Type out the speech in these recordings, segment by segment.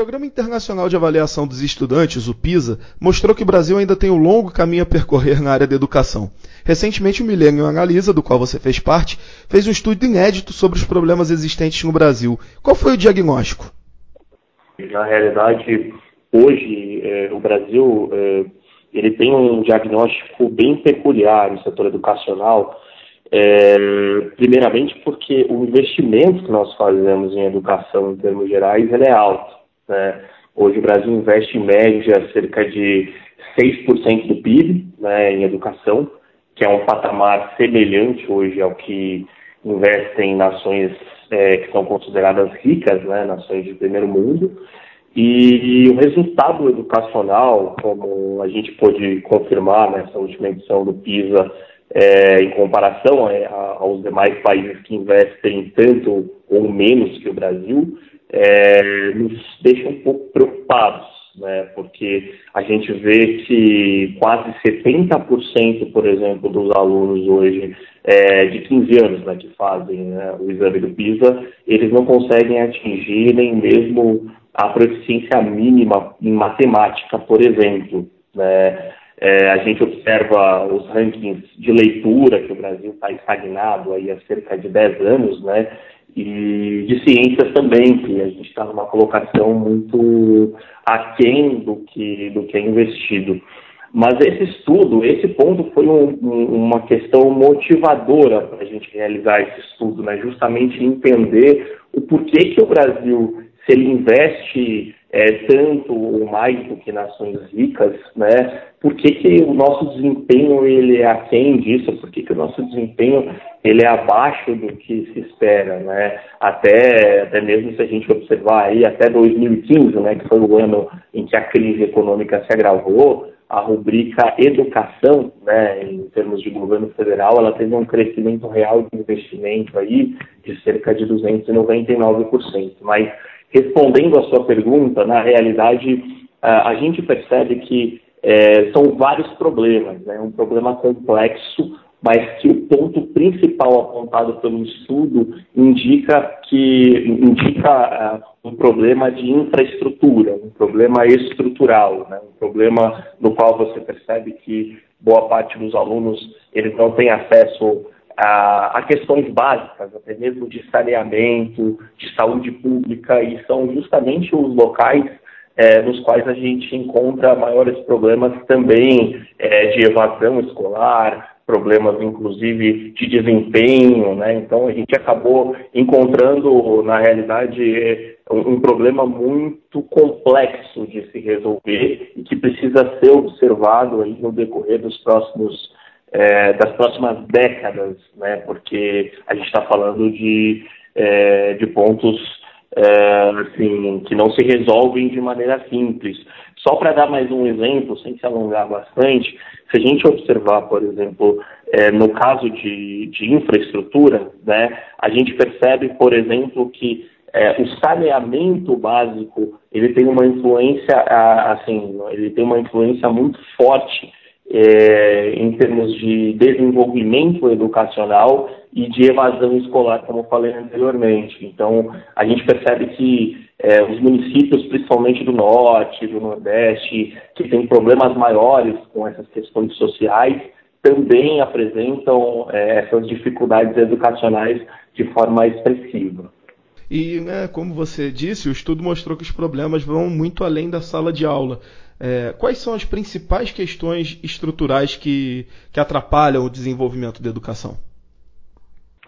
Programa Internacional de Avaliação dos Estudantes, o PISA, mostrou que o Brasil ainda tem um longo caminho a percorrer na área da educação. Recentemente, o Millennium Analisa, do qual você fez parte, fez um estudo inédito sobre os problemas existentes no Brasil. Qual foi o diagnóstico? Na realidade, hoje, é, o Brasil é, ele tem um diagnóstico bem peculiar no setor educacional, é, primeiramente porque o investimento que nós fazemos em educação, em termos gerais, ele é alto. Né? Hoje o Brasil investe em média cerca de 6% do PIB né, em educação, que é um patamar semelhante hoje ao que investem nações é, que são consideradas ricas, né, nações de primeiro mundo. E o resultado educacional, como a gente pôde confirmar nessa última edição do PISA, é, em comparação é, aos demais países que investem tanto ou menos que o Brasil, é, nos deixa um pouco preocupados, né? porque a gente vê que quase 70%, por exemplo, dos alunos hoje é, de 15 anos né, que fazem né, o exame do PISA, eles não conseguem atingir nem mesmo a proficiência mínima em matemática, por exemplo. Né? É, a gente observa os rankings de leitura, que o Brasil está estagnado aí há cerca de 10 anos, né? E de ciências também, que a gente está numa colocação muito aquém do que, do que é investido. Mas esse estudo, esse ponto foi um, uma questão motivadora para a gente realizar esse estudo, né? justamente entender o porquê que o Brasil, se ele investe é, tanto ou mais do que nações ricas, né? Por que, que o nosso desempenho ele é aquém disso? Por que, que o nosso desempenho ele é abaixo do que se espera, né? Até, até mesmo se a gente observar aí até 2015, né, que foi o ano em que a crise econômica se agravou, a rubrica educação, né, em termos de governo federal, ela teve um crescimento real de investimento aí de cerca de 299%. Mas respondendo à sua pergunta, na realidade, a gente percebe que é, são vários problemas, né? um problema complexo, mas que o ponto principal apontado pelo estudo indica que indica uh, um problema de infraestrutura, um problema estrutural, né? um problema no qual você percebe que boa parte dos alunos eles não têm acesso a, a, questões básicas, até mesmo de saneamento, de saúde pública, e são justamente os locais é, nos quais a gente encontra maiores problemas também é, de evasão escolar, problemas inclusive de desempenho, né? Então a gente acabou encontrando na realidade um, um problema muito complexo de se resolver e que precisa ser observado aí no decorrer dos próximos é, das próximas décadas, né? Porque a gente está falando de, é, de pontos é, assim, que não se resolvem de maneira simples. Só para dar mais um exemplo, sem se alongar bastante, se a gente observar, por exemplo, é, no caso de, de infraestrutura, né, a gente percebe, por exemplo, que é, o saneamento básico ele tem uma influência assim, ele tem uma influência muito forte é, em termos de desenvolvimento educacional e de evasão escolar, como falei anteriormente. Então, a gente percebe que é, os municípios, principalmente do Norte, do Nordeste, que têm problemas maiores com essas questões sociais, também apresentam é, essas dificuldades educacionais de forma expressiva. E, né, como você disse, o estudo mostrou que os problemas vão muito além da sala de aula. É, quais são as principais questões estruturais que, que atrapalham o desenvolvimento da educação?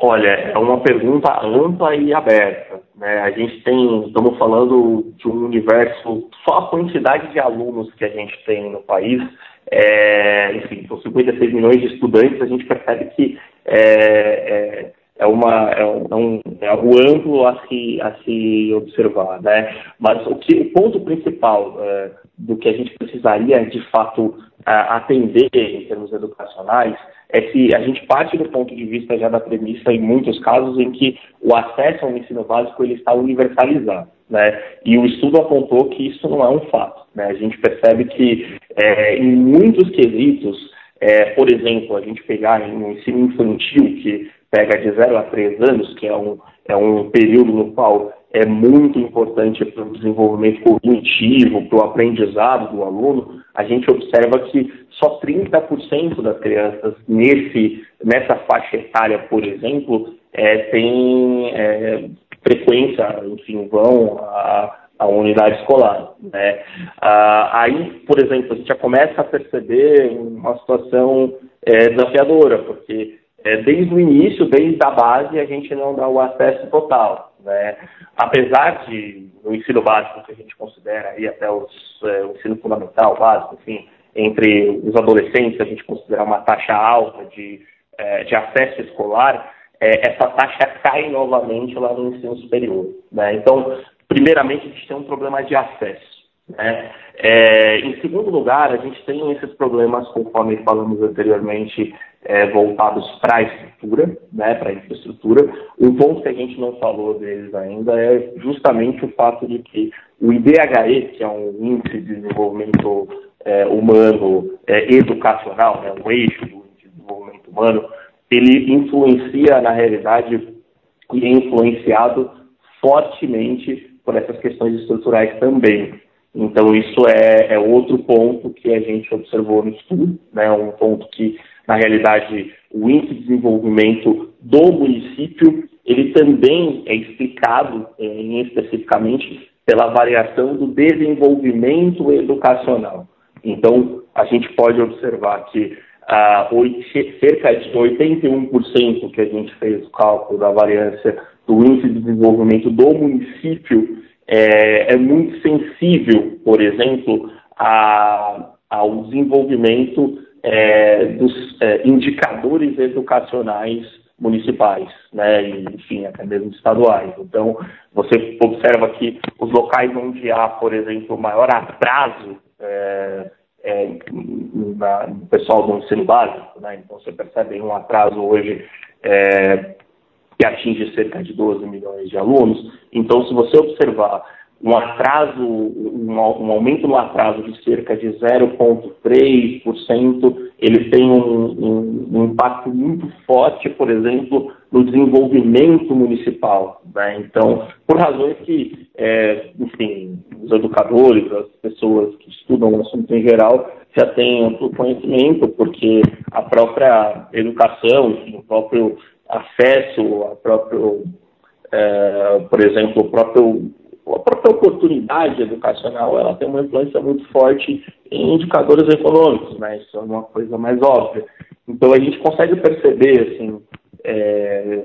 Olha, é uma pergunta ampla e aberta. Né? A gente tem, estamos falando de um universo, só a quantidade de alunos que a gente tem no país, é, enfim, são 56 milhões de estudantes, a gente percebe que é, é, é, uma, é, um, é algo amplo a se, a se observar. Né? Mas o, que, o ponto principal é, do que a gente precisaria, de fato, atender em termos educacionais, é que a gente parte do ponto de vista já da premissa, em muitos casos, em que o acesso ao ensino básico ele está universalizado. Né? E o estudo apontou que isso não é um fato. Né? A gente percebe que é, em muitos quesitos, é, por exemplo, a gente pegar no ensino infantil, que pega de 0 a 3 anos, que é um, é um período no qual é muito importante para o desenvolvimento cognitivo, para o aprendizado do aluno, a gente observa que só 30% das crianças nesse, nessa faixa etária, por exemplo, é, tem é, frequência, enfim, vão a, a unidade escolar. Né? Ah, aí, por exemplo, a gente já começa a perceber uma situação é, desafiadora, porque é, desde o início, desde a base, a gente não dá o acesso total. Né? Apesar de, no ensino básico, que a gente considera aí até os, é, o ensino fundamental, básico, enfim, entre os adolescentes, a gente considera uma taxa alta de, é, de acesso escolar, é, essa taxa cai novamente lá no ensino superior. Né? Então, primeiramente, a gente tem um problema de acesso. Né? É, em segundo lugar, a gente tem esses problemas, conforme falamos anteriormente, é, voltados para a estrutura, né, para a infraestrutura. Um ponto que a gente não falou deles ainda é justamente o fato de que o IDHE, que é um índice de desenvolvimento é, humano é, educacional, né, um eixo do desenvolvimento humano, ele influencia, na realidade, e é influenciado fortemente por essas questões estruturais também. Então, isso é, é, outro ponto que a gente observou no estudo, né, um ponto que, na realidade, o índice de desenvolvimento do município, ele também é explicado, é, especificamente, pela variação do desenvolvimento educacional. Então, a gente pode observar que ah, cerca de 81% que a gente fez o cálculo da variância do índice de desenvolvimento do município é, é muito sensível, por exemplo, a, ao desenvolvimento é, dos é, indicadores educacionais municipais, né, e, enfim, até mesmo estaduais. Então, você observa que os locais onde há, por exemplo, maior atraso é, é, na, no pessoal do ensino básico, né, então você percebe um atraso hoje é, que atinge cerca de 12 milhões de alunos. Então, se você observar um atraso, um, um aumento no atraso de cerca de 0,3%, ele tem um, um, um, impacto muito forte, por exemplo, no desenvolvimento municipal. Né? Então, por razões que, é, enfim, os educadores, as pessoas que estudam o assunto em geral, já têm amplo conhecimento, porque a própria educação, enfim, o próprio acesso, a próprio, é, por exemplo, o próprio, a própria oportunidade educacional, ela tem uma influência muito forte em indicadores econômicos, né? Isso é uma coisa mais óbvia. Então a gente consegue perceber, assim, é,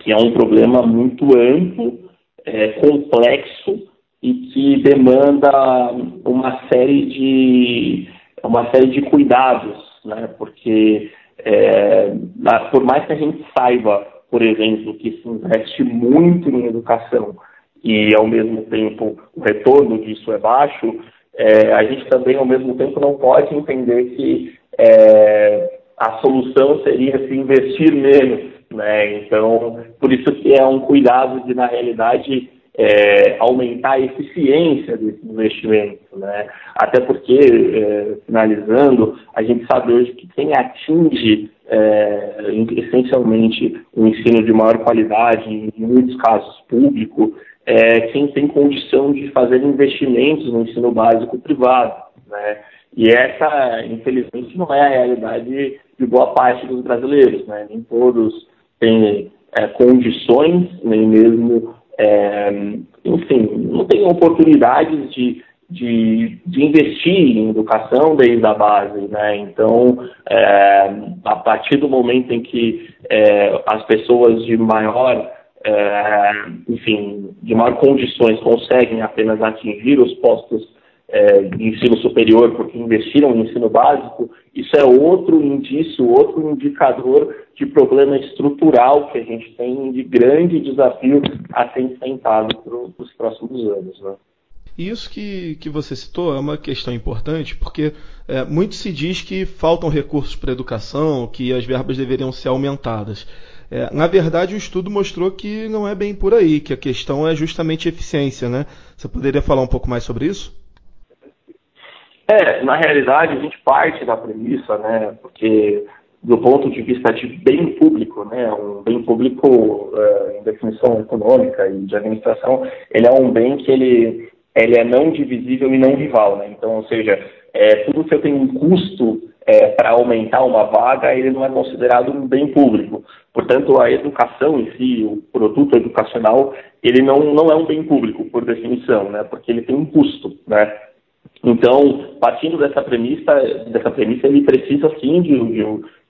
que é um problema muito amplo, é, complexo e que demanda uma série de uma série de cuidados, né? Porque é, por mais que a gente saiba, por exemplo, que se investe muito em educação e, ao mesmo tempo, o retorno disso é baixo, é, a gente também, ao mesmo tempo, não pode entender que é, a solução seria se investir menos. Né? Então, por isso que é um cuidado de, na realidade, é, aumentar a eficiência desse investimento, né? Até porque, é, finalizando, a gente sabe hoje que quem atinge é, essencialmente um ensino de maior qualidade, em muitos casos público, é quem tem condição de fazer investimentos no ensino básico privado, né? E essa, infelizmente, não é a realidade de boa parte dos brasileiros, né? Nem todos têm é, condições, nem mesmo é, enfim, não tem oportunidades de, de, de, investir em educação desde a base, né? Então, é, a partir do momento em que é, as pessoas de maior, é, enfim, de maior condições conseguem apenas atingir os postos é, ensino superior porque investiram no ensino básico, isso é outro indício, outro indicador de problema estrutural que a gente tem de grande desafio a ser enfrentado para os próximos anos. Né? Isso que, que você citou é uma questão importante, porque é, muito se diz que faltam recursos para a educação, que as verbas deveriam ser aumentadas. É, na verdade, o estudo mostrou que não é bem por aí, que a questão é justamente eficiência, né? Você poderia falar um pouco mais sobre isso? É, na realidade, a gente parte da premissa, né, porque do ponto de vista de bem público, né, um bem público uh, em definição econômica e de administração, ele é um bem que ele, ele é não divisível e não rival, né? Então, ou seja, é, tudo que eu tenho um custo é, para aumentar uma vaga, ele não é considerado um bem público. Portanto, a educação em si, o produto educacional, ele não, não é um bem público, por definição, né? Porque ele tem um custo, né? Então, partindo dessa premissa, dessa premissa ele precisa sim de, de,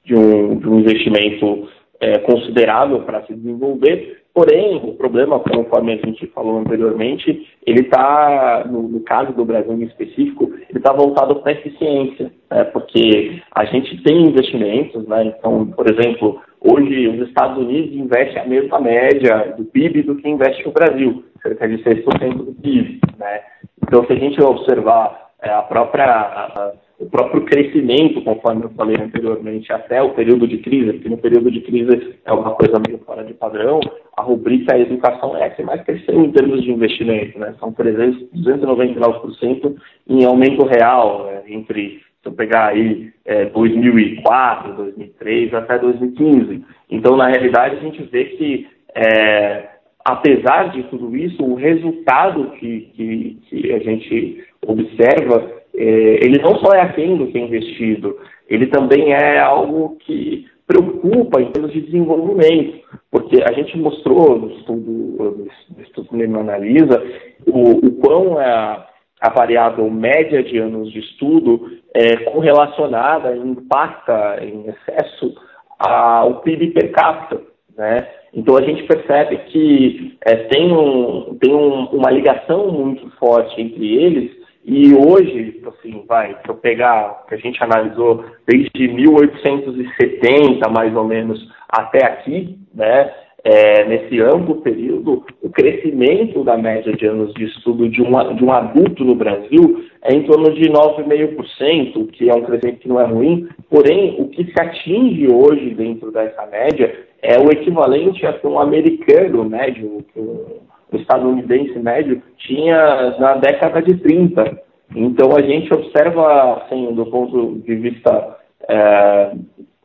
de, um, de um investimento é, considerável para se desenvolver, porém, o problema, conforme a gente falou anteriormente, ele está, no, no, caso do Brasil em específico, ele está voltado para a eficiência, né, porque a gente tem investimentos, né, então, por exemplo, hoje os Estados Unidos investem a mesma média do PIB do que investe o Brasil, cerca de 6% do PIB, né, então se a gente observar é, a própria... A, o próprio crescimento, conforme eu falei anteriormente, até o período de crise, porque no período de crise é uma coisa meio fora de padrão, a rubrica educação é a que mais cresceu em termos de investimento, né? São 300, 299% em aumento real, né? entre, se eu pegar aí, é, 2004, 2003 até 2015. Então, na realidade, a gente vê que, é, apesar de tudo isso, o resultado que, que, que a gente observa é, ele não só é aquém do que é investido, ele também é algo que preocupa em termos de desenvolvimento, porque a gente mostrou no estudo, no estudo que ele analisa, o, o quão é a, a variável média de anos de estudo é correlacionada impacta em excesso ao PIB per capita, né? Então a gente percebe que é, tem, um, tem um, uma ligação muito forte entre eles. E hoje, assim, vai, se eu pegar que a gente analisou desde 1870, mais ou menos, até aqui, né, é, nesse amplo período, o crescimento da média de anos de estudo de um, de um adulto no Brasil é em torno de 9,5%, que é um crescimento que não é ruim, porém, o que se atinge hoje dentro dessa média é o equivalente a um americano médio, um estadunidense médio tinha na década de 30. Então a gente observa, assim, do ponto de vista, é,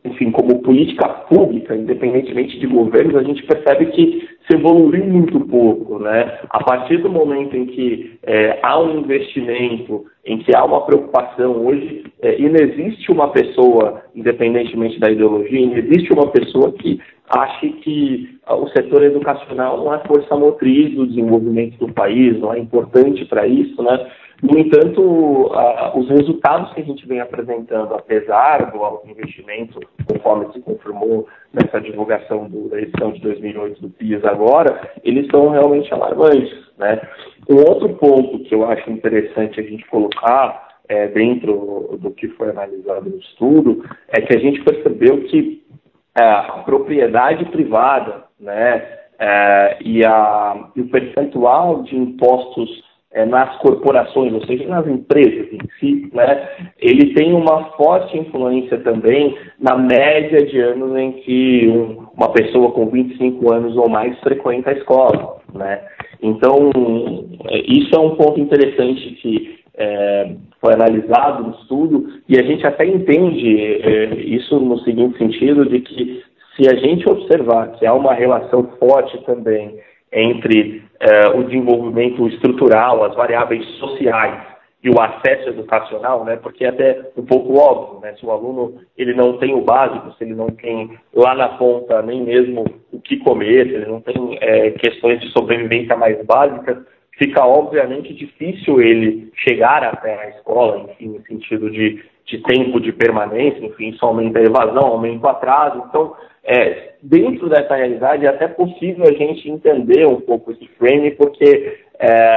enfim, como política pública, independentemente de governos, a gente percebe que se evoluiu muito pouco, né? A partir do momento em que é, há um investimento, em que há uma preocupação hoje, é, e não existe uma pessoa, independentemente da ideologia, não existe uma pessoa que ache que o setor educacional não é força motriz do desenvolvimento do país, não é importante para isso, né? No entanto, os resultados que a gente vem apresentando, apesar do alto investimento, conforme se confirmou nessa divulgação do, da edição de 2008 do PIS agora, eles são realmente alarmantes. Né? Um outro ponto que eu acho interessante a gente colocar é, dentro do que foi analisado no estudo é que a gente percebeu que é, a propriedade privada né, é, e, a, e o percentual de impostos é, nas corporações, ou seja, nas empresas em si, né, ele tem uma forte influência também na média de anos em que um, uma pessoa com 25 anos ou mais frequenta a escola. Né? Então, é, isso é um ponto interessante que é, foi analisado no estudo e a gente até entende é, isso no seguinte sentido de que se a gente observar que há uma relação forte também entre eh, o desenvolvimento estrutural, as variáveis sociais e o acesso educacional, né? Porque é até um pouco óbvio, né? Se o aluno ele não tem o básico, se ele não tem lá na ponta nem mesmo o que comer, se ele não tem é, questões de sobrevivência mais básicas, fica obviamente difícil ele chegar até a escola, enfim, no sentido de, de tempo de permanência, enfim, isso aumenta a evasão, aumenta o atraso. Então, é, dentro dessa realidade é até possível a gente entender um pouco esse frame, porque, é,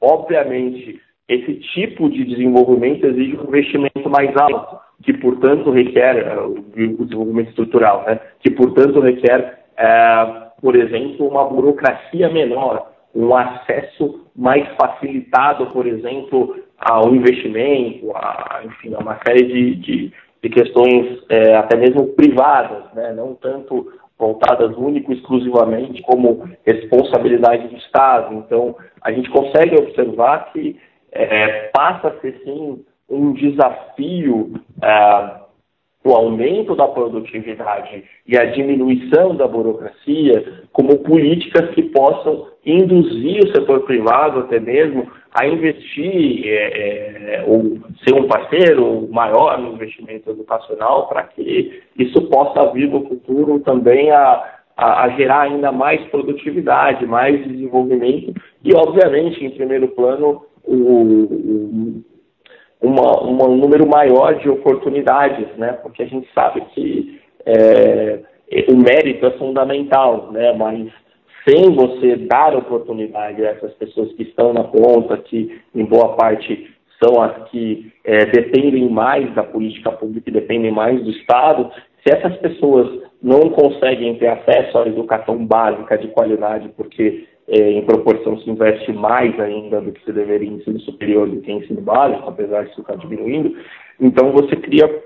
obviamente, esse tipo de desenvolvimento exige um investimento mais alto, que, portanto, requer é, o desenvolvimento estrutural, né? que, portanto, requer, é, por exemplo, uma burocracia menor, um acesso mais facilitado, por exemplo, ao investimento, a, enfim, a uma série de, de de questões é, até mesmo privadas, né, não tanto voltadas único exclusivamente como responsabilidade do Estado. Então, a gente consegue observar que é, passa a ser sim um desafio é, o aumento da produtividade e a diminuição da burocracia como políticas que possam induzir o setor privado até mesmo a investir é, é, ou ser um parceiro maior no investimento educacional para que isso possa vir no futuro também a, a, a, gerar ainda mais produtividade, mais desenvolvimento e, obviamente, em primeiro plano, o, o uma, um número maior de oportunidades, né? Porque a gente sabe que é, o mérito é fundamental, né? Mas sem você dar oportunidade a essas pessoas que estão na ponta, que em boa parte são as que é, dependem mais da política pública dependem mais do Estado, se essas pessoas não conseguem ter acesso à educação básica de qualidade, porque em proporção se investe mais ainda do que se deveria em ensino superior do que em ensino básico, apesar de isso estar diminuindo. Então você cria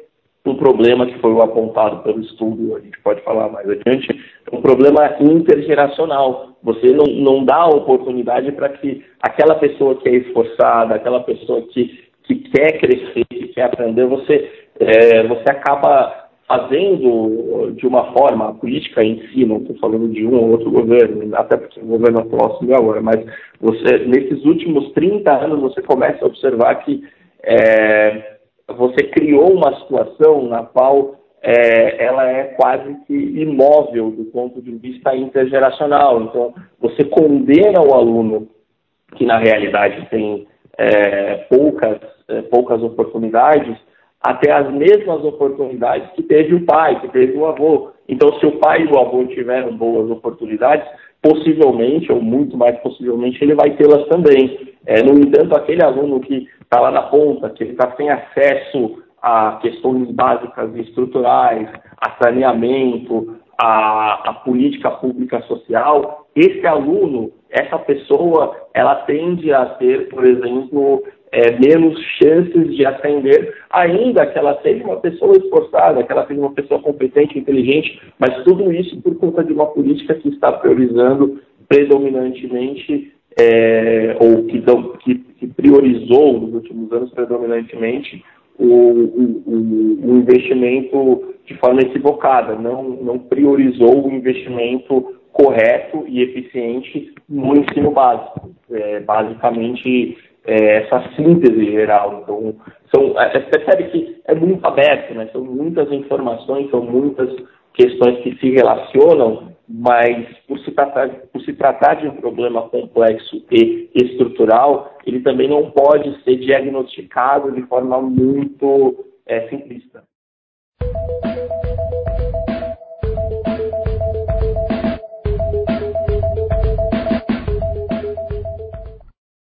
um problema que foi apontado pelo estudo, a gente pode falar mais adiante, um problema intergeracional. Você não, não dá oportunidade para que aquela pessoa que é esforçada, aquela pessoa que, que quer crescer, que quer aprender, você, é, você acaba fazendo de uma forma a política em si, não estou falando de um ou outro governo, até porque o governo atual subiu agora, mas você, nesses últimos 30 anos você começa a observar que é, você criou uma situação na qual é, ela é quase que imóvel do ponto de vista intergeracional. Então, você condena o aluno que na realidade tem é, poucas, é, poucas oportunidades até as mesmas oportunidades que teve o pai, que teve o avô. Então, se o pai e o avô tiveram boas oportunidades, possivelmente, ou muito mais possivelmente, ele vai tê-las também. É, no entanto, aquele aluno que está lá na ponta, que está sem acesso a questões básicas e estruturais, a saneamento, a, a política pública social, esse aluno, essa pessoa, ela tende a ter, por exemplo, é, menos chances de ascender, ainda que ela seja uma pessoa esforçada, que ela seja uma pessoa competente, inteligente, mas tudo isso por conta de uma política que está priorizando predominantemente, é, ou que, que, que, priorizou nos últimos anos predominantemente o, o, o, investimento de forma equivocada, não, não priorizou o investimento correto e eficiente no ensino básico. É, basicamente, é, essa síntese geral. Então, são, é, percebe que é muito aberto, né? são muitas informações, são muitas questões que se relacionam, mas por se tratar, por se tratar de um problema complexo e estrutural, ele também não pode ser diagnosticado de forma muito é, simplista.